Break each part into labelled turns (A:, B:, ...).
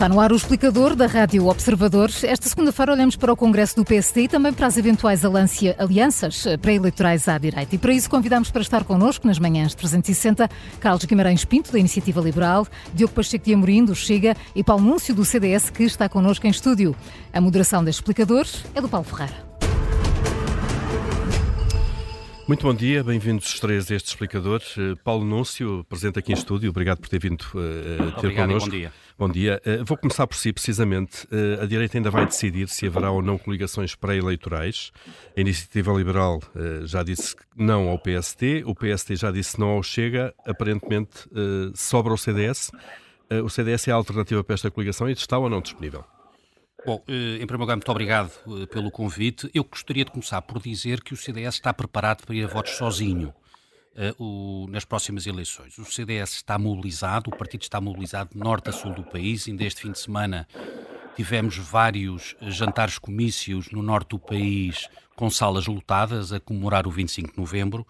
A: Está no ar o explicador da Rádio Observadores. Esta segunda-feira olhamos para o Congresso do PSD e também para as eventuais alianças pré-eleitorais à direita. E para isso convidamos para estar connosco nas manhãs 360 Carlos Guimarães Pinto, da Iniciativa Liberal, Diogo Pacheco de Amorim, do Chega e Paulo Núncio, do CDS, que está connosco em estúdio. A moderação deste explicador é do Paulo Ferreira.
B: Muito bom dia, bem-vindos os três a este explicador. Uh, Paulo Núncio, presente aqui em estúdio, obrigado por ter vindo uh, ter
C: obrigado
B: connosco.
C: bom dia.
B: Bom dia. Uh, vou começar por si, precisamente. a direita ainda vai decidir se haverá ou não coligações pré-eleitorais. A Iniciativa Liberal já disse não ao PST, o PST já disse não ao Chega, aparentemente sobra o CDS. o CDS é a alternativa para esta coligação e está ou não disponível?
C: Bom, eh, em primeiro lugar, muito obrigado eh, pelo convite. Eu gostaria de começar por dizer que o CDS está preparado para ir a votos sozinho uh, nas próximas eleições. O CDS está mobilizado, o partido está mobilizado de norte a sul do país. Ainda este fim de semana tivemos vários jantares comícios no norte do país com salas lotadas a comemorar o 25 de novembro.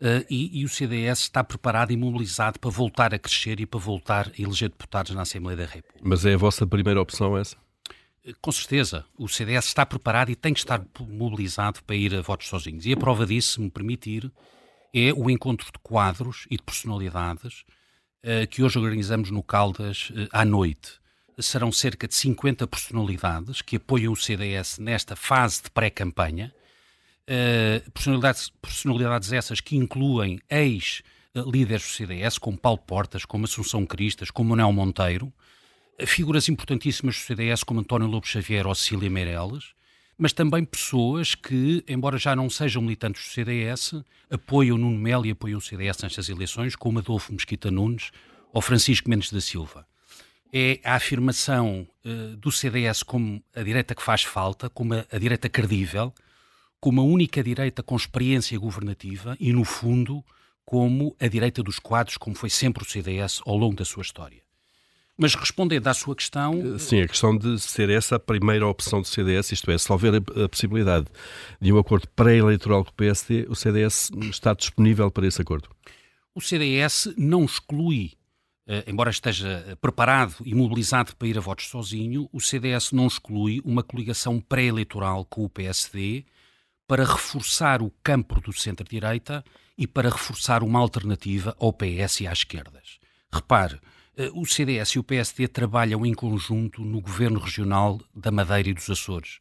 C: Uh, e, e, o CDS está preparado e mobilizado para voltar a crescer e para voltar a eleger deputados na Assembleia da República.
B: Mas é a vossa primeira opção essa?
C: Com certeza, o CDS está preparado e tem que estar mobilizado para ir a votos sozinhos. E a prova disso, se me permitir, é o encontro de quadros e de personalidades uh, que hoje organizamos no Caldas uh, à noite. Serão cerca de 50 personalidades que apoiam o CDS nesta fase de pré-campanha. Uh, personalidades, personalidades essas que incluem ex-líderes do CDS, como Paulo Portas, como Assunção Cristas, como Manuel Monteiro, figuras importantíssimas do CDS como António Lobo Xavier ou Cecília Meirelles, mas também pessoas que, embora já não sejam militantes do CDS, apoiam Nuno Melo e apoiam o CDS nestas eleições, como Adolfo Mesquita Nunes ou Francisco Mendes da Silva. É a afirmação uh, do CDS como a direita que faz falta, como a, a direita credível, como a única direita com experiência governativa e, no fundo, como a direita dos quadros, como foi sempre o CDS ao longo da sua história. Mas respondendo à sua questão.
B: Eh, sim, a questão de ser essa a primeira opção do CDS, isto é, se houver a, possibilidade de um acordo pré-eleitoral com o PSD, o CDS está disponível para esse acordo?
C: O CDS não exclui, eh, embora esteja preparado e mobilizado para ir a votos sozinho, o CDS não exclui uma coligação pré-eleitoral com o PSD para reforçar o campo do centro-direita e para reforçar uma alternativa ao PS e às esquerdas. Repare, o CDS e o PSD trabalham em conjunto no governo regional da Madeira e dos Açores.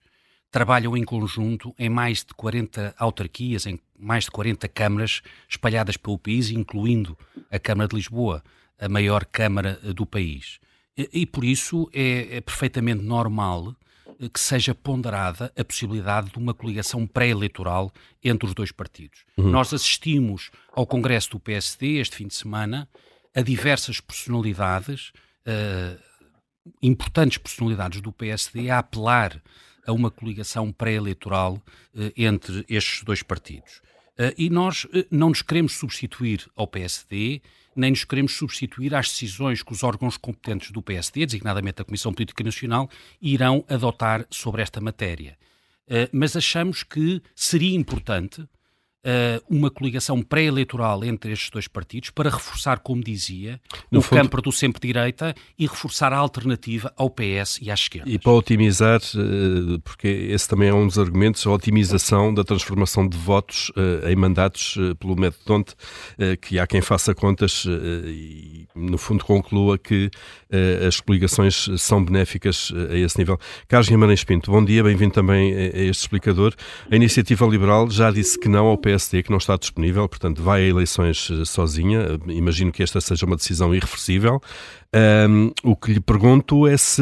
C: Trabalham em conjunto em mais de 40 autarquias, em mais de 40 câmaras espalhadas pelo país, incluindo a Câmara de Lisboa, a maior Câmara eh, do país. E, e por isso é, é perfeitamente normal eh, que seja ponderada a possibilidade de uma coligação pré-eleitoral entre os dois partidos. Uhum. Nós assistimos ao Congresso do PSD este fim de semana a diversas personalidades, uh, importantes personalidades do PSD, a apelar a uma coligação pré-eleitoral uh, entre estes dois partidos. Uh, e nós não nos queremos substituir ao PSD, nem nos queremos substituir às decisões que os órgãos competentes do PSD, designadamente a Comissão Política Nacional, irão adotar sobre esta matéria. mas achamos que seria importante uma coligação pré-eleitoral entre estes dois partidos para reforçar, como dizia, no o fundo... campo do sempre-direita e reforçar a alternativa ao PS e à esquerda.
B: E para otimizar, uh, porque esse também é um dos argumentos, a otimização da transformação de votos uh, em mandatos pelo método Donte, que há quem faça contas e, no fundo, conclua que as coligações são benéficas a esse nível. Carlos Guimarães Pinto, bom dia, bem-vindo também a este explicador. A Iniciativa Liberal já disse que não ao PS PSD que não está disponível, portanto vai a eleições eh, sozinha. Imagino que esta seja uma decisão irreversível. Um, o que lhe pergunto é se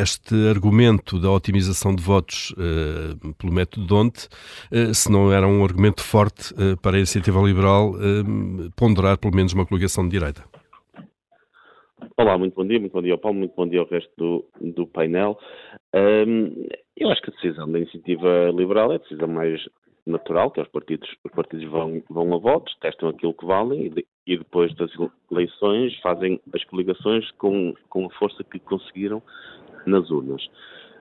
B: este argumento da otimização de votos uh, pelo método Donte, uh, se não era um argumento forte uh, para a iniciativa liberal ponderar pelo menos uma coligação de direita.
D: Olá, muito bom dia, muito bom dia ao Paulo, muito bom dia ao resto do, do painel. Um, eu acho que a decisão da iniciativa liberal é a decisão mais natural, que é os partidos, os partidos vão, vão a votos, testam aquilo que valem e, de, e depois das eleições fazem as coligações com, com a força que conseguiram nas urnas.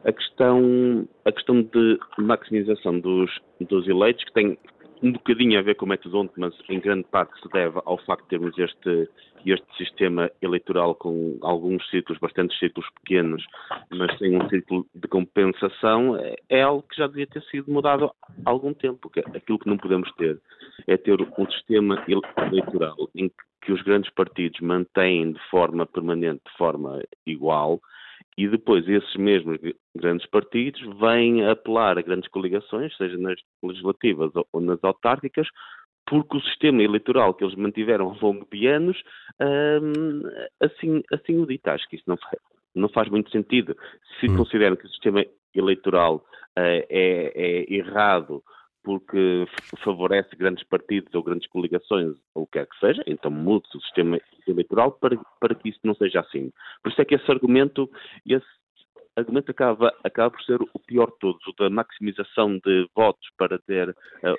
D: A questão, a questão de maximização dos, dos eleitos, que tem um bocadinho a ver com o método onde, mas em grande parte se deve ao facto de termos este este sistema eleitoral com alguns ciclos, bastantes ciclos pequenos, mas sem um ciclo de compensação, é, é algo que já devia ter sido mudado há algum tempo. Aquilo que não podemos ter é ter um sistema eleitoral em que os grandes partidos mantêm de forma permanente, de forma igual, e depois esses mesmos grandes partidos vêm apelar a grandes coligações, seja nas legislativas ou nas autárquicas, porque o sistema eleitoral que eles mantiveram ao longo de anos hum, assim, assim o dita. Acho que isso não faz, não faz muito sentido. Se hum. consideram que o sistema eleitoral uh, é, é errado porque favorece grandes partidos ou grandes coligações, ou o que quer que seja, então mude o sistema eleitoral para, para que isso não seja assim. Por isso é que esse argumento, esse argumento acaba, acaba por ser o pior de todos, o da maximização de votos para ter, uh,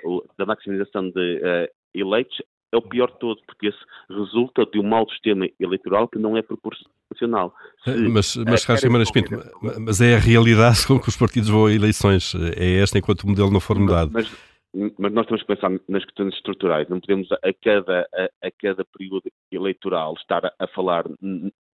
D: o, da maximização de uh, eleitos, é o pior de todos, porque esse resulta de um mau sistema eleitoral que não é proporcional.
B: Se, mas, mas, Racha Guimarães Pinto, mas é a realidade com que os partidos vão a eleições, é esta enquanto o modelo não for mudado.
D: Mas, mas nós temos que pensar nas questões estruturais, não podemos a cada, a, a cada período eleitoral estar a, a falar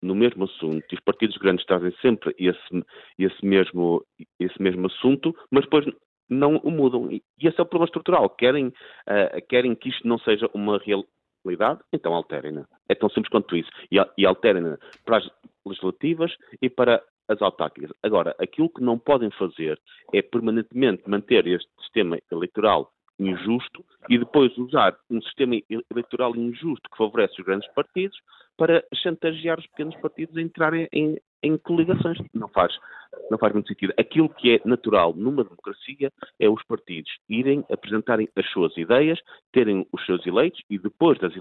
D: no mesmo assunto e os partidos grandes trazem sempre esse, esse, mesmo, esse mesmo assunto, mas depois não o mudam. E esse é o problema estrutural. Querem, uh, querem que isto não seja uma realidade, então alterem-na. É tão simples quanto isso. E, e alterem-na para as legislativas e para as autárquicas. Agora, aquilo que não podem fazer é permanentemente manter este sistema eleitoral injusto e depois usar um sistema eleitoral injusto que favorece os grandes partidos para chantagear os pequenos partidos a entrarem em, em coligações. Não faz, não faz muito sentido. Aquilo que é natural numa democracia é os partidos irem apresentarem as suas ideias, terem os seus eleitos e depois das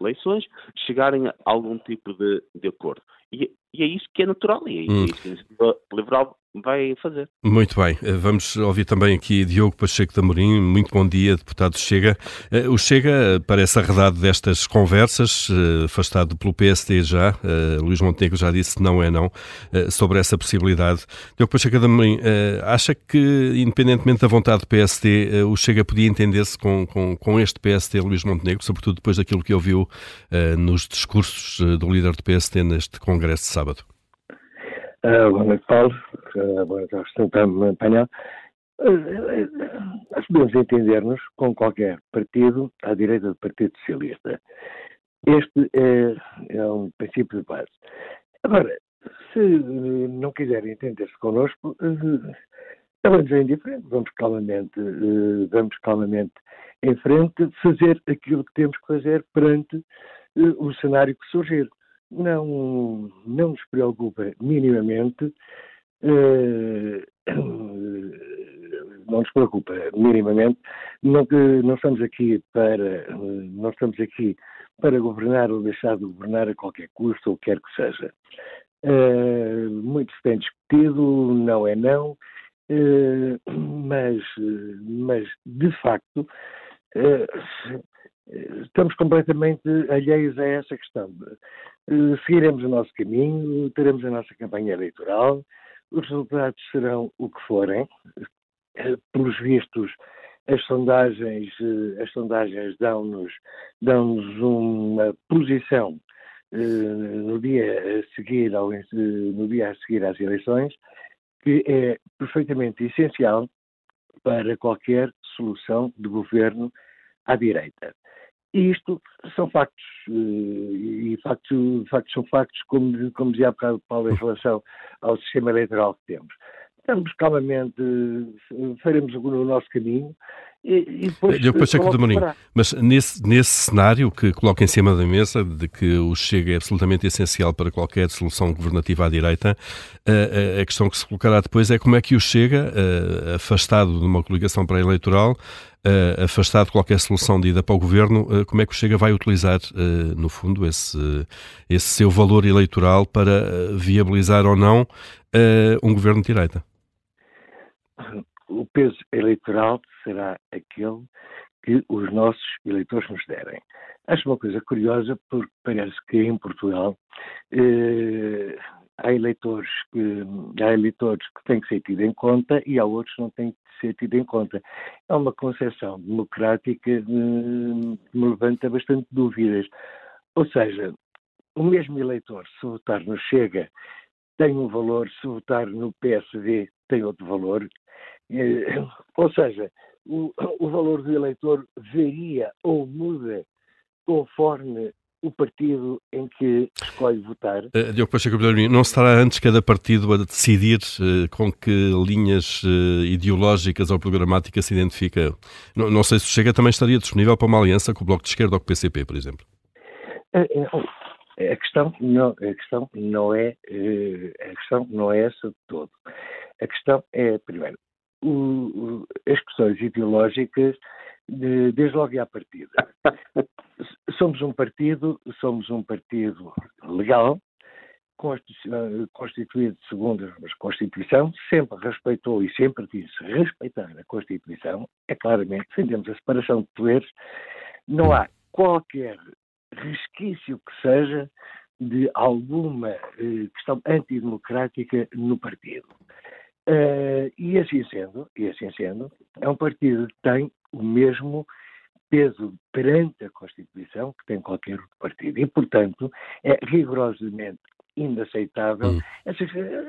D: eleições chegarem a algum tipo de, de acordo. E, e, é isso que é natural e é, hum. isso que a iniciativa liberal vai fazer.
B: Muito bem. Eh, vamos ouvir também aqui Diogo Pacheco de Amorim. Muito bom dia, deputado Chega. Eh, o Chega parece arredado destas conversas, eh, afastado pelo PSD já. Luís Montenegro já disse não é não sobre essa possibilidade. Diogo Pacheco de Amorim, acha que, independentemente da vontade do PSD, o Chega podia entender-se com, com, com este PSD, Luís Montenegro, sobretudo depois daquilo que ouviu nos discursos do líder do PSD neste congresso de sábado?
E: Uh, boa noite, Paulo. Uh, boa noite ao painel. Uh, nós podemos entender-nos com qualquer partido à direita do Partido Socialista. Este é, é um princípio de base. Agora, se não quiserem entender-se connosco, vamos é indiferente, vamos calmamente, vamos calmamente em frente fazer aquilo que temos que fazer perante o cenário que surgir não, não nos preocupa minimamente, eh, não nos preocupa minimamente, não, não estamos aqui para, não estamos aqui para governar ou deixar de governar a qualquer custo, ou quer que seja. Uh, muito se tem discutido, não é não, uh, mas, mas de facto estamos completamente alheios a essa questão. Eh, seguiremos o nosso caminho, teremos a nossa campanha eleitoral, os resultados serão o que forem. Eh, pelos vistos, as sondagens, eh, as sondagens dão-nos dão uma posição no dia a seguir ao, no dia a seguir às eleições que é perfeitamente essencial para qualquer solução de governo à direita. E isto são factos, eh, e factos, factos são factos, como, como dizia há bocado Paulo, em relação ao sistema eleitoral que temos. Estamos calmamente, eh, faremos o nosso caminho e, e depois.
B: Eu depois de Marinho. Mas nesse, nesse cenário que coloca em cima da mesa, de que o Chega é absolutamente essencial para qualquer solução governativa à direita, a, a, a questão que se colocará depois é como é que o Chega, a, afastado de uma coligação pré-eleitoral, uh, afastado de qualquer solução de ida para o governo, uh, como é que o Chega vai utilizar, uh, no fundo, esse, esse seu valor eleitoral para viabilizar ou não um governo de direita?
E: O peso eleitoral será aquele que os nossos eleitores nos derem. Acho uma coisa curiosa porque parece que em Portugal há eleitores que há eleitores que têm que ser tidos em conta e há outros que não têm que ser tidos em conta. É uma concepção democrática que me levanta bastante dúvidas. Ou seja, o mesmo eleitor, se votar no Chega, tem um valor, se votar no PSD, tem outro valor. Eh, ou seja, o, o valor do eleitor varia ou muda conforme o partido em que escolhe votar.
B: Uh, Diogo Pacheco não estará antes cada partido a decidir uh, com que linhas uh, ideológicas ou programáticas se identifica? Não, não, sei se o Chega também estaria disponível para uma aliança com o Bloco de Esquerda ou com o PCP, por exemplo.
E: A questão não, a questão não é a questão não é essa de todo. A questão é primeiro o, o, as questões ideológicas de, desde logo à partida. somos um partido, somos um partido legal, constituído segundo a Constituição, sempre respeitou e sempre disse respeitar a Constituição, é claramente, defendemos a separação de poderes, não há qualquer resquício que seja de alguma eh, questão antidemocrática no partido. Uh, e assim sendo, e assim sendo, é um partido que tem o mesmo peso perante a Constituição que tem qualquer outro partido. E, portanto, é rigorosamente inaceitável. Hum.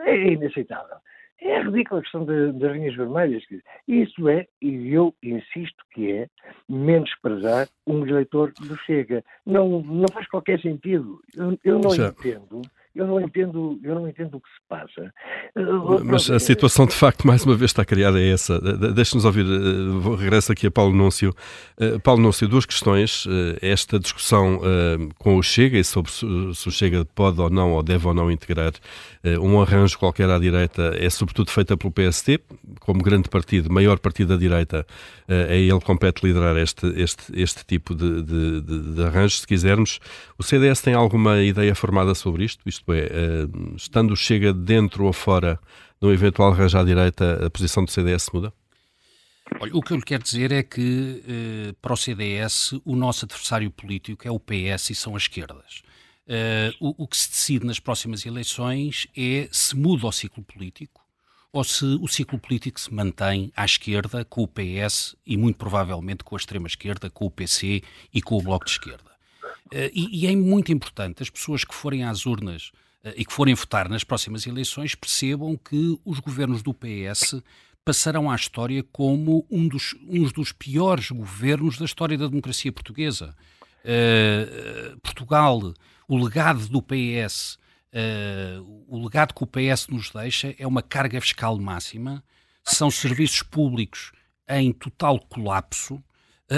E: É inaceitável. É ridícula a questão das linhas vermelhas. Isso é, e eu insisto que é, menosprezar um eleitor do Chega. Não, não faz qualquer sentido. Eu, eu não entendo eu não entendo, eu não entendo o que se passa.
B: Mas a situação de facto, mais uma vez, está criada é essa. Deixe-nos ouvir, eh, vou regresso aqui a Paulo Núncio. Eh, Paulo Núncio, duas questões. Eh, esta discussão com o Chega e sobre se o Chega pode ou não, ou deve ou não integrar um arranjo qualquer à direita, é sobretudo feita pelo PST, como grande partido, maior partido da direita, a ele compete liderar este, este, este tipo de, de, de, de arranjo, se quisermos. O CDS tem alguma ideia formada sobre isto? Isto é, uh, estando Chega dentro ou fora de um eventual arranjo à direita, a posição do CDS muda?
C: Olha, o que eu lhe quero dizer é que uh, para o CDS o nosso adversário político é o PS e são as esquerdas. Uh, o, que se decide nas próximas eleições é se muda o ciclo político ou se o ciclo político se mantém à esquerda com o PS e muito provavelmente com a extrema-esquerda, com o PC e com o Bloco de Esquerda. Uh, e, é muito importante as pessoas que forem às urnas uh, e que forem votar nas próximas eleições percebam que os governos do PS passarão à história como um dos, uns dos piores governos da história da democracia portuguesa. Uh, Portugal, o legado do PS, o legado que o PS nos deixa é uma carga fiscal máxima, são serviços públicos em total colapso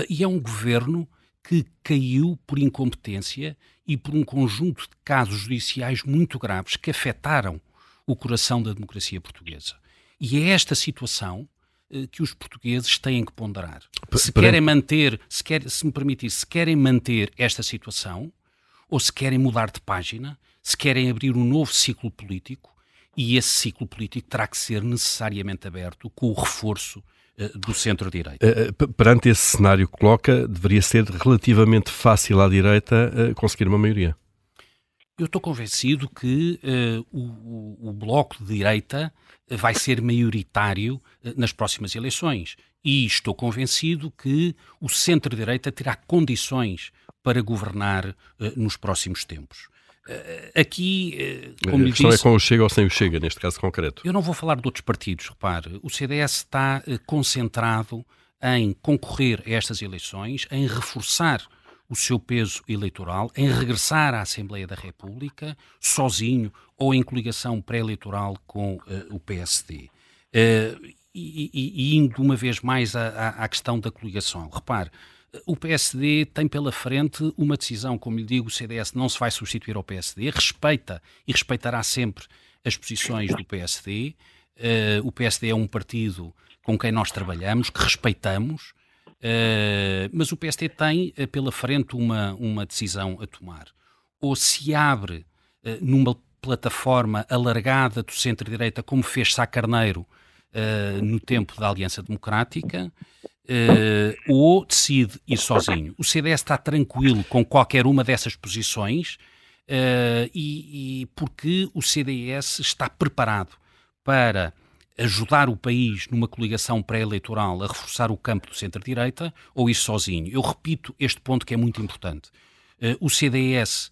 C: e é um governo que caiu por incompetência e por um conjunto de casos judiciais muito graves que afetaram o coração da democracia portuguesa. E é esta situação eh, que os portugueses têm que ponderar. Se querem manter, se, quer, se me permitir, se querem manter esta situação, ou se querem mudar de página, se querem abrir um novo ciclo político, e esse ciclo político terá que ser necessariamente aberto com o reforço do centro-direita. Eh,
B: eh, perante esse cenário que coloca, deveria ser relativamente fácil à direita conseguir uma maioria.
C: Eu estou convencido que uh, o, o, Bloco de Direita vai ser maioritário uh, nas próximas eleições. E estou convencido que o centro-direita terá condições para governar uh, nos próximos tempos. Eh, aqui,
B: eh, como a questão é disse, é com o Chega ou sem o Chega, neste caso concreto.
C: Eu não vou falar de outros partidos, repare. O CDS está eh, concentrado em concorrer a estas eleições, em reforçar o seu peso eleitoral, em regressar à Assembleia da República, sozinho ou em coligação pré-eleitoral com uh, o PSD. Uh, e, e, e, indo uma vez mais à, à questão da coligação. Repare, o PSD tem pela frente uma decisão, como lhe digo, o CDS não se vai substituir ao PSD, respeita e respeitará sempre as posições do PSD. Uh, eh, o PSD é um partido com quem nós trabalhamos, que respeitamos, uh, mas o PSD tem uh, pela frente uma, uma decisão a tomar. Ou se abre numa plataforma alargada do centro-direita, como fez Sá Carneiro no tempo da Aliança Democrática, uh, ou decide ir sozinho. O CDS está tranquilo com qualquer uma dessas posições uh, e, e, porque o CDS está preparado para ajudar o país numa coligação pré-eleitoral a reforçar o campo do centro-direita ou ir sozinho. Eu repito este ponto que é muito importante. Uh, o CDS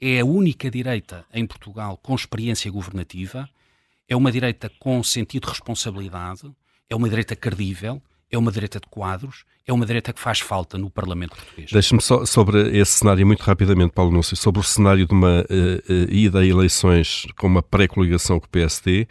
C: é a única direita em Portugal com experiência governativa, é uma direita com sentido de responsabilidade, é uma direita credível, é uma direita de quadros, é uma direita que faz falta no Parlamento português.
B: Deixe-me só sobre esse cenário, muito rapidamente, Paulo Núncio, sobre o cenário de uma uh, uh, ida a eleições com uma pré-coligação com o PSD,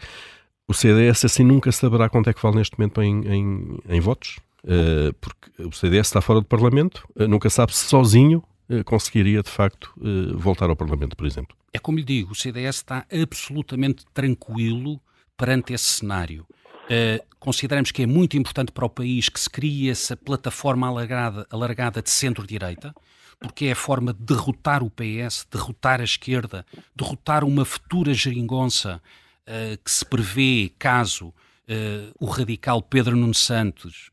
B: o CDS assim nunca saberá quanto é que vale neste momento em, em, em votos, uh, porque o CDS está fora do Parlamento, nunca sabe se sozinho conseguiria de facto voltar ao Parlamento, por exemplo.
C: É como lhe digo, o CDS está absolutamente tranquilo perante esse cenário. Uh, consideramos que é muito importante para o país que se crie essa plataforma alargada, alargada de centro-direita, porque é a forma de derrotar o PS, derrotar a esquerda, derrotar uma futura geringonça uh, que se prevê caso uh, o radical Pedro Nuno Santos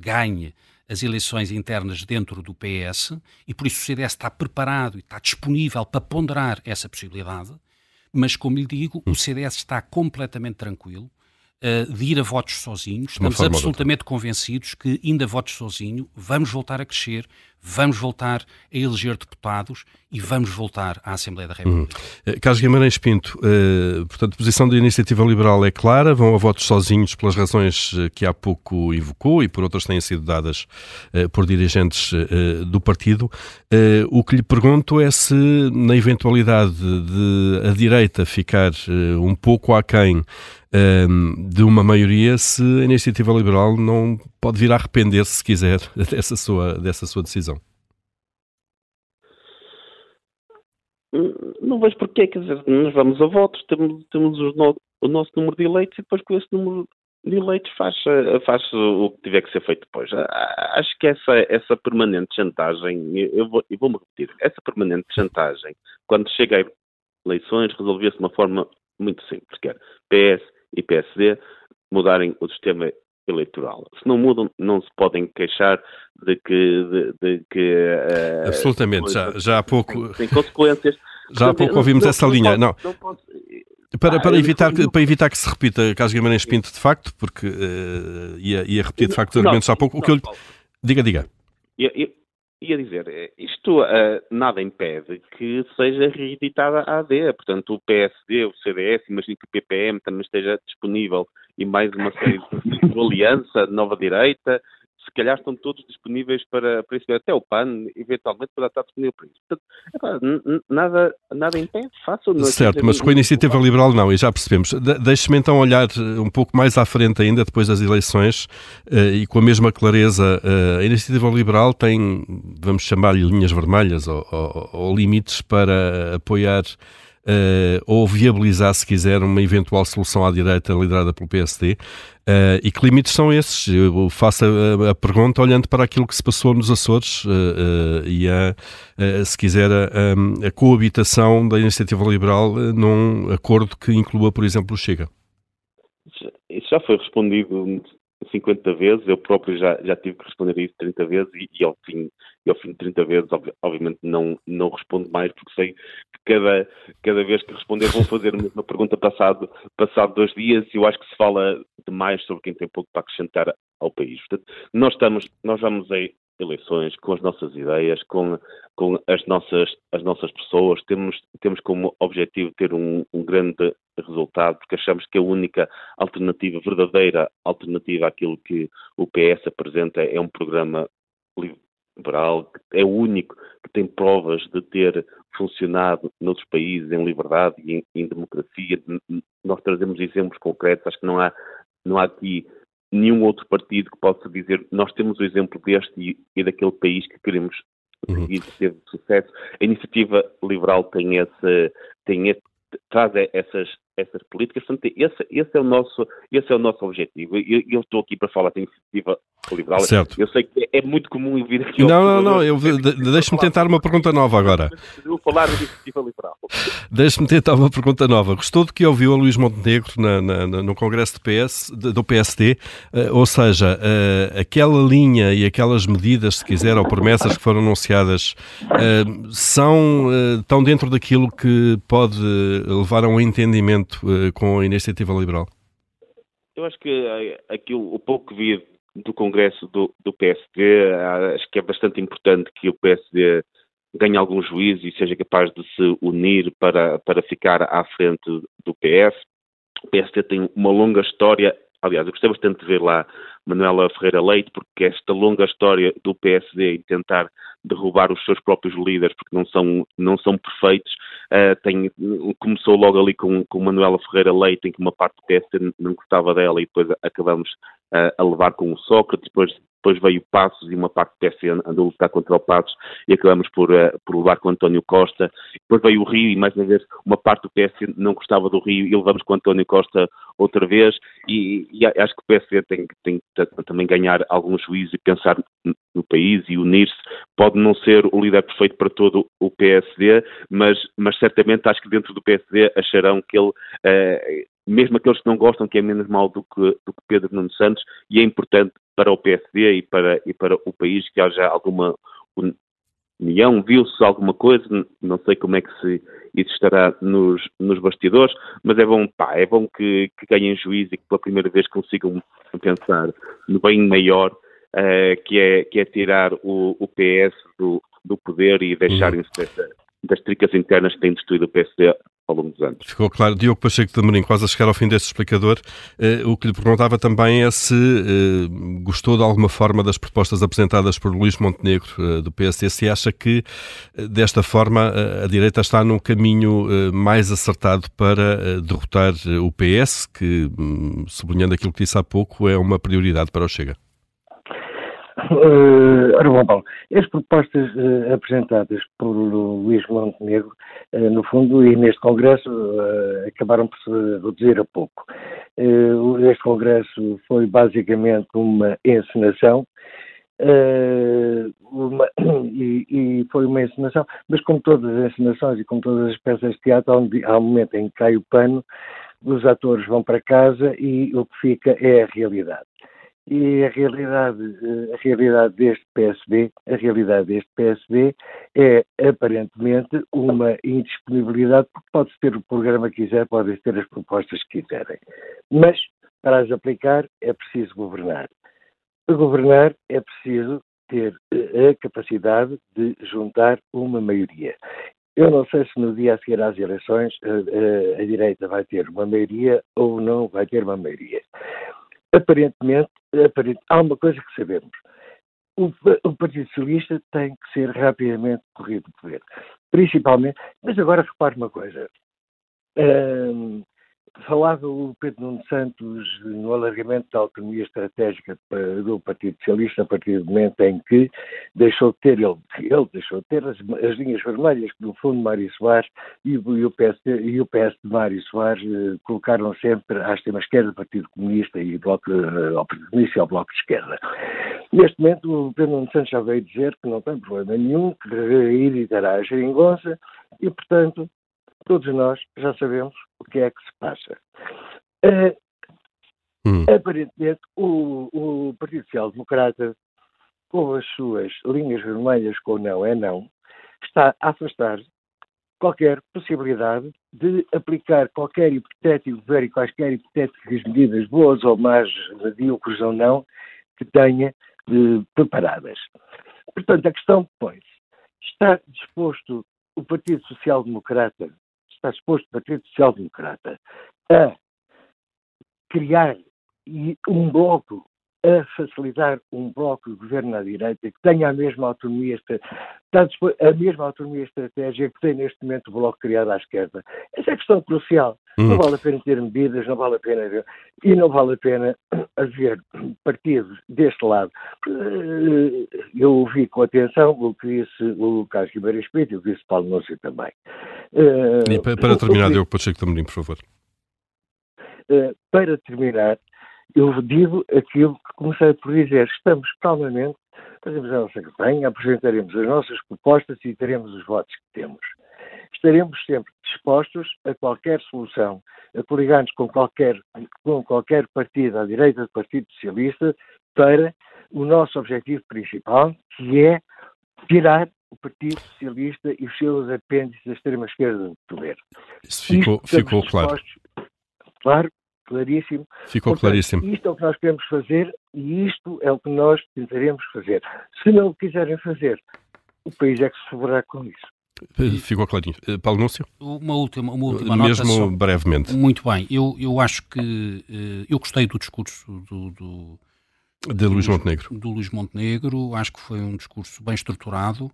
C: ganhe as eleições internas dentro do PS, e por isso o CDS está preparado e está disponível para ponderar essa possibilidade, mas, como lhe digo, o CDS está completamente tranquilo uh, de ir a votos sozinhos. Estamos absolutamente convencidos que, indo a votos sozinho, vamos voltar a crescer, vamos voltar a eleger deputados e vamos voltar à Assembleia da República.
B: Uhum. Carlos Guimarães Pinto, uh, portanto, a posição da Iniciativa Liberal é clara, vão a votos sozinhos pelas razões que há pouco invocou e por outras têm sido dadas por dirigentes do partido. o que lhe pergunto é se, na eventualidade de a direita ficar um pouco aquém de uma maioria se a iniciativa liberal não pode vir a arrepender-se, se quiser, dessa sua, dessa sua decisão.
D: Não vejo porquê, quer dizer, nós vamos a votos, temos, temos no, o nosso número de eleitos e depois com esse número de eleitos faz, faz o que tiver que ser feito depois. Acho que essa, essa permanente chantagem, eu vou, eu vou repetir, essa permanente chantagem, quando chega a eleições, resolvia-se de uma forma muito simples, que era PS e PSD mudarem o sistema eleitoral. Se não mudam, não se podem queixar de que. De, de que
B: uh, Absolutamente, já, já há pouco.
D: Tem, tem consequências.
B: Já há pouco ouvimos não, essa não, linha. Não. não para, ah, para, evitar, que, para evitar que se repita Carlos Guimarães Pinto, de facto, porque uh, ia, ia repetir de facto os argumentos há pouco, o que eu lhe... Diga, diga.
D: Eu, eu, ia dizer, eh, isto uh, nada impede que seja reeditada a AD, portanto o PSD, o CDS, imagino que o PPM também esteja disponível e mais uma série de, aliança, nova direita, se calhar estão todos disponíveis para, para isso, até o PAN, eventualmente, poderá estar disponível para isso. Portanto, nada, nada impede, façam.
B: Certo, mas com a iniciativa liberal não, e já percebemos. De Deixe-me então olhar eh, um pouco mais à frente ainda, depois das eleições, uh, e com a mesma clareza, uh, a iniciativa liberal tem, vamos chamar-lhe linhas vermelhas ou, ou, ou limites para apoiar uh, ou viabilizar, se quiser, uma eventual solução à direita liderada pelo PSD. Uh, eh, e que limites são esses? Eu faço a, a, pergunta olhando para aquilo que se passou nos Açores uh, e, a, se quiser, a, a, coabitação da iniciativa liberal num acordo que inclua, por exemplo, o Chega.
D: Isso já foi respondido 50 vezes, eu próprio já, já tive que responder isso 30 vezes e, e, ao, fim, e ao fim de 30 vezes, obviamente, não, não respondo mais, porque sei que cada, cada vez que responder vão fazer a mesma pergunta passado, passado dois dias e eu acho que se fala demais sobre quem tem pouco para acrescentar ao país. Portanto, nós, estamos, nós vamos aí eleições, com as nossas ideias, com, com as, nossas, as nossas pessoas. Temos, temos como objetivo ter um, um grande resultado, porque achamos que a única alternativa, verdadeira alternativa àquilo que o PS apresenta é um programa liberal, é o único que tem provas de ter funcionado noutros países em liberdade e em, em democracia. Nós trazemos exemplos concretos, acho que não há, não há aqui nenhum outro partido que possa dizer nós temos o exemplo deste e, e daquele país que queremos uhum. seguir uhum. teve sucesso. A iniciativa liberal tem esse, tem esse, traz essas, essas políticas. Portanto, esse, esse, é o nosso, esse é o nosso objetivo. Eu, eu estou aqui para falar da iniciativa liberal.
B: Certo.
D: Eu sei que é muito comum vir aqui.
B: Não, não, não. Eu, deixe-me tentar uma pergunta nova agora.
D: Eu vou falar da iniciativa liberal.
B: Deixe-me tentar uma pergunta nova. Gostou do que ouviu a Luís Montenegro na, na, no Congresso do, PS, do PSD? Uh, eh, ou seja, uh, aquela linha e aquelas medidas, se quiser, ou promessas que foram anunciadas, uh, são, estão dentro daquilo que pode levar a um entendimento com a iniciativa liberal?
D: Eu acho que aquilo, o pouco que vi do Congresso do, do PSD, acho que é bastante importante que o PSD ganhe algum juízo e seja capaz de se unir para, para ficar à frente do PS. O PSD tem uma longa história, aliás, eu gostei bastante de ver lá Manuela Ferreira Leite, porque esta longa história do PSD em tentar derrubar os seus próprios líderes, porque não são, não são perfeitos, uh, tem, começou logo ali com, com Manuela Ferreira Leite, em que uma parte do PSD não gostava dela e depois acabamos uh, a levar com o Sócrates, depois depois veio Passos e uma parte do PS andou a lutar contra o Passos e acabamos por, uh, por levar com António Costa. Depois veio o Rio e mais uma vez uma parte do PS não gostava do Rio e levamos com António Costa outra vez e, e acho que o PS tem que também ganhar algum juízo e pensar no país e unir-se. Pode não ser o líder perfeito para todo o PSD, mas, mas certamente acho que dentro do PSD acharão que ele uh, mesmo aqueles que não gostam, que é menos mal do que, do que Pedro Nuno Santos, e é importante para o PSD e para, e para o país que haja alguma união, viu-se alguma coisa, não sei como é que se isso estará nos, nos bastidores, mas é bom, pá, é bom que, que ganhem juízo e que pela primeira vez consigam pensar no bem maior, uh, que, é, que é tirar o, o PS do, do poder e deixarem-se uhum. das tricas internas que têm destruído o PSD longo dos anos.
B: Ficou claro. Diogo Pacheco de Amorim, quase a chegar ao fim deste explicador, eh, o que lhe perguntava também é se eh, gostou de alguma forma das propostas apresentadas por Luís Montenegro, eh, do PSD, se acha que eh, desta forma a direita está num caminho mais acertado para derrotar o PS, que, hum, sublinhando aquilo que disse há pouco, é uma prioridade para o Chega.
E: Uh, ora bom, Paulo, as propostas uh, apresentadas por Luís Montenegro, uh, no fundo, e neste Congresso, uh, acabaram por se reduzir a pouco. este Congresso foi basicamente uma encenação, uma, e, e, foi uma encenação, mas como todas as encenações e como todas as peças de teatro, um, há um momento em que cai o pano, os atores vão para casa e o que fica é a realidade. E a realidade, eh, a realidade deste PSD, a realidade deste PSD é aparentemente uma indisponibilidade, porque pode ter o programa que quiser, pode ter as propostas que quiserem. Mas, para as aplicar, é preciso governar. Para governar é preciso ter eh, a capacidade de juntar uma maioria. Eu não sei se no dia a seguir às eleições a, eh, a, a direita vai ter uma maioria ou não vai ter uma maioria aparentemente, há uma coisa que sabemos. O, o, Partido Socialista tem que ser rapidamente corrido do poder. Principalmente, mas agora repare uma coisa. Falava o Pedro Nuno Santos no alargamento da autonomia estratégica do Partido Socialista a partir do momento em que deixou de ter, ele, ele deixou de ter as, as linhas vermelhas que no fundo Mário Soares e, e, o PS, e o PS de Mário Soares eh, colocaram sempre à extrema-esquerda do Partido Comunista e bloco, eh, ao Partido Comunista e ao Bloco de Esquerda. Neste momento o Pedro Nuno Santos já veio dizer que não tem problema nenhum, que irritará a geringonça e, portanto, todos nós já sabemos o que é que se passa. Uh, hum. Aparentemente, o, o Partido Social Democrata, com as suas linhas vermelhas com não é não, está a afastar qualquer possibilidade de aplicar qualquer hipotético governo e quaisquer hipotéticas medidas boas ou más, medíocres ou não, que tenha eh, preparadas. Portanto, a questão põe-se: está disposto o Partido Social Democrata está disposto o Partido Social Democrata a criar um bloco, a facilitar um bloco de governo à direita que tenha a mesma autonomia, a mesma autonomia estratégica que tem neste momento o bloco criado à esquerda. Essa é a questão crucial. Hum. Não vale a pena ter medidas, não vale a pena e não vale a pena haver partidos deste lado. Eh, eu ouvi com atenção o que disse o Carlos Guimarães Pinto e o que disse Paulo Núcio também.
B: E para, para terminar, Diogo Pacheco Tamorim, por favor.
E: Uh, para terminar, eu digo aquilo que comecei por dizer. Estamos calmamente, fazemos a nossa campanha, apresentaremos as nossas propostas e teremos os votos que temos. Estaremos sempre dispostos a qualquer solução, a coligar-nos com qualquer, com qualquer partido à direita do Partido Socialista para o nosso objetivo principal, que é tirar o Partido Socialista e os seus apêndices da extrema-esquerda do poder.
B: Isso ficou, ficou claro.
E: Claro, claríssimo.
B: Ficou Portanto, claríssimo.
E: Isto é o que nós queremos fazer e isto é o que nós tentaremos fazer. Se não o quiserem fazer, o país é que sofrerá com isso.
B: Ficou clarinho. Paulo Núncio?
C: Uma última, uma última
B: Mesmo
C: nota. Mesmo
B: brevemente.
C: Muito bem. Eu, eu acho que. Eu gostei do discurso do, do
B: de Luís Montenegro.
C: Do Luís Montenegro, acho que foi um discurso bem estruturado.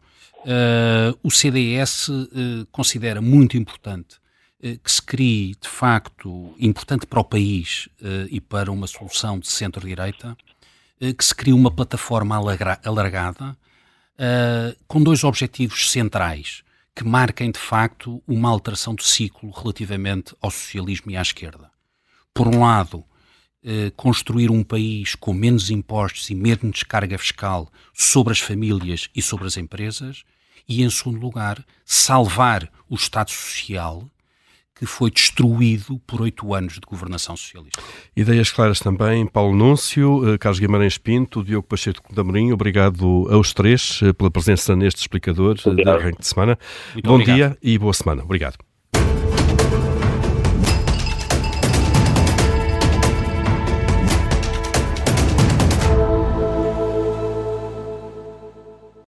C: Uh, o CDS uh, considera muito importante que se crie, de facto, importante para o país e para uma solução de centro-direita, que se crie uma plataforma alargada com dois objetivos centrais que marquem, de facto, uma alteração de ciclo relativamente ao socialismo e à esquerda. Por um lado, eh, construir um país com menos impostos e menos descarga fiscal sobre as famílias e sobre as empresas, e, em segundo lugar, salvar o Estado Social que foi destruído por oito anos de governação socialista.
B: Ideias claras também, Paulo Núncio, eh, Carlos Guimarães Pinto, Diogo Pacheco da Morinho, obrigado aos três eh, pela presença neste explicador de arranque de semana. Muito Bom obrigado. dia e boa semana. Obrigado.